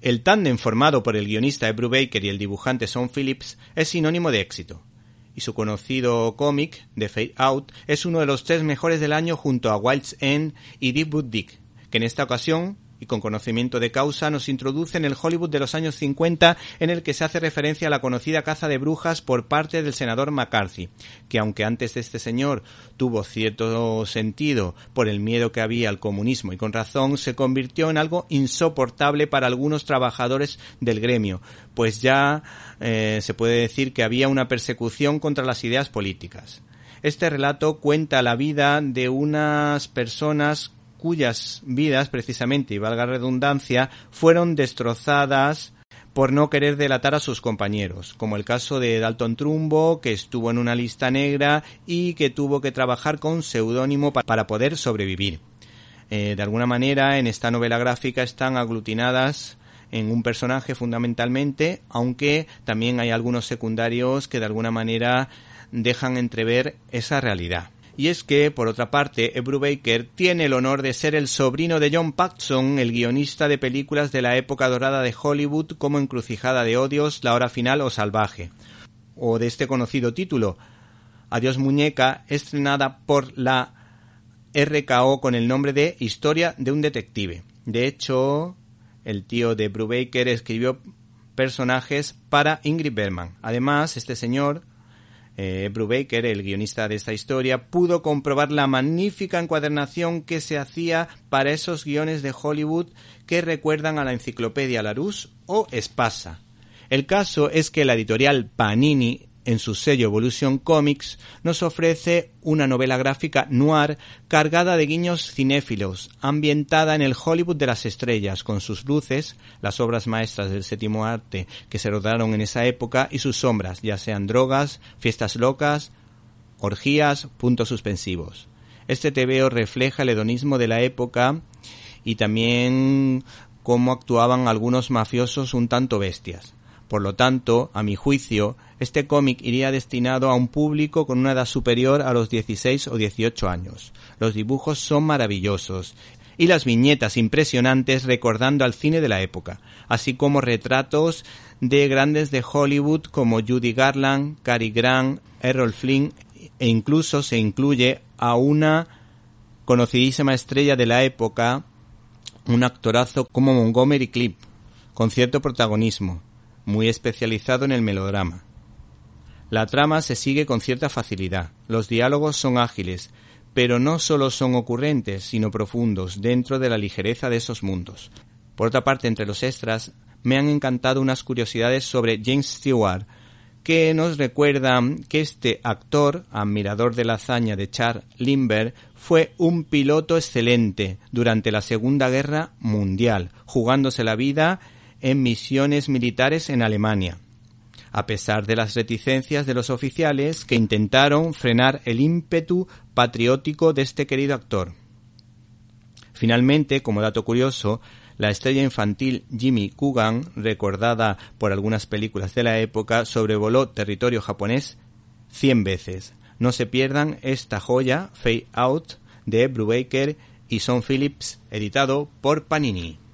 El tándem formado por el guionista Ed Brubaker y el dibujante Sean Phillips es sinónimo de éxito, y su conocido cómic, The Fade Out, es uno de los tres mejores del año junto a Wild's End y Deep Wood Dick, que en esta ocasión y con conocimiento de causa nos introduce en el Hollywood de los años 50 en el que se hace referencia a la conocida caza de brujas por parte del senador McCarthy, que aunque antes de este señor tuvo cierto sentido por el miedo que había al comunismo y con razón, se convirtió en algo insoportable para algunos trabajadores del gremio, pues ya eh, se puede decir que había una persecución contra las ideas políticas. Este relato cuenta la vida de unas personas cuyas vidas, precisamente, y valga redundancia, fueron destrozadas por no querer delatar a sus compañeros, como el caso de Dalton Trumbo, que estuvo en una lista negra y que tuvo que trabajar con seudónimo para poder sobrevivir. Eh, de alguna manera, en esta novela gráfica están aglutinadas en un personaje fundamentalmente, aunque también hay algunos secundarios que de alguna manera dejan entrever esa realidad. Y es que, por otra parte, Ebru Baker tiene el honor de ser el sobrino de John Paxson, el guionista de películas de la época dorada de Hollywood como Encrucijada de Odios, La Hora Final o Salvaje. O de este conocido título, Adiós Muñeca, estrenada por la RKO con el nombre de Historia de un Detective. De hecho, el tío de Brubaker escribió personajes para Ingrid Bergman. Además, este señor eh, Brubaker, el guionista de esta historia, pudo comprobar la magnífica encuadernación que se hacía para esos guiones de Hollywood que recuerdan a la enciclopedia Larousse o Espasa. El caso es que la editorial Panini en su sello Evolution Comics, nos ofrece una novela gráfica noir cargada de guiños cinéfilos, ambientada en el Hollywood de las estrellas, con sus luces, las obras maestras del séptimo arte que se rodaron en esa época, y sus sombras, ya sean drogas, fiestas locas, orgías, puntos suspensivos. Este TVO refleja el hedonismo de la época y también cómo actuaban algunos mafiosos un tanto bestias. Por lo tanto, a mi juicio, este cómic iría destinado a un público con una edad superior a los 16 o 18 años. Los dibujos son maravillosos y las viñetas impresionantes recordando al cine de la época, así como retratos de grandes de Hollywood como Judy Garland, Cary Grant, Errol Flynn e incluso se incluye a una conocidísima estrella de la época, un actorazo como Montgomery Clip, con cierto protagonismo, muy especializado en el melodrama. La trama se sigue con cierta facilidad, los diálogos son ágiles, pero no solo son ocurrentes, sino profundos dentro de la ligereza de esos mundos. Por otra parte, entre los extras, me han encantado unas curiosidades sobre James Stewart, que nos recuerdan que este actor, admirador de la hazaña de Charles Lindbergh, fue un piloto excelente durante la Segunda Guerra Mundial, jugándose la vida en misiones militares en Alemania, a pesar de las reticencias de los oficiales que intentaron frenar el ímpetu patriótico de este querido actor. Finalmente, como dato curioso, la estrella infantil Jimmy Coogan, recordada por algunas películas de la época, sobrevoló territorio japonés cien veces. No se pierdan esta joya, Fade Out, de Brubaker y Son Phillips, editado por Panini.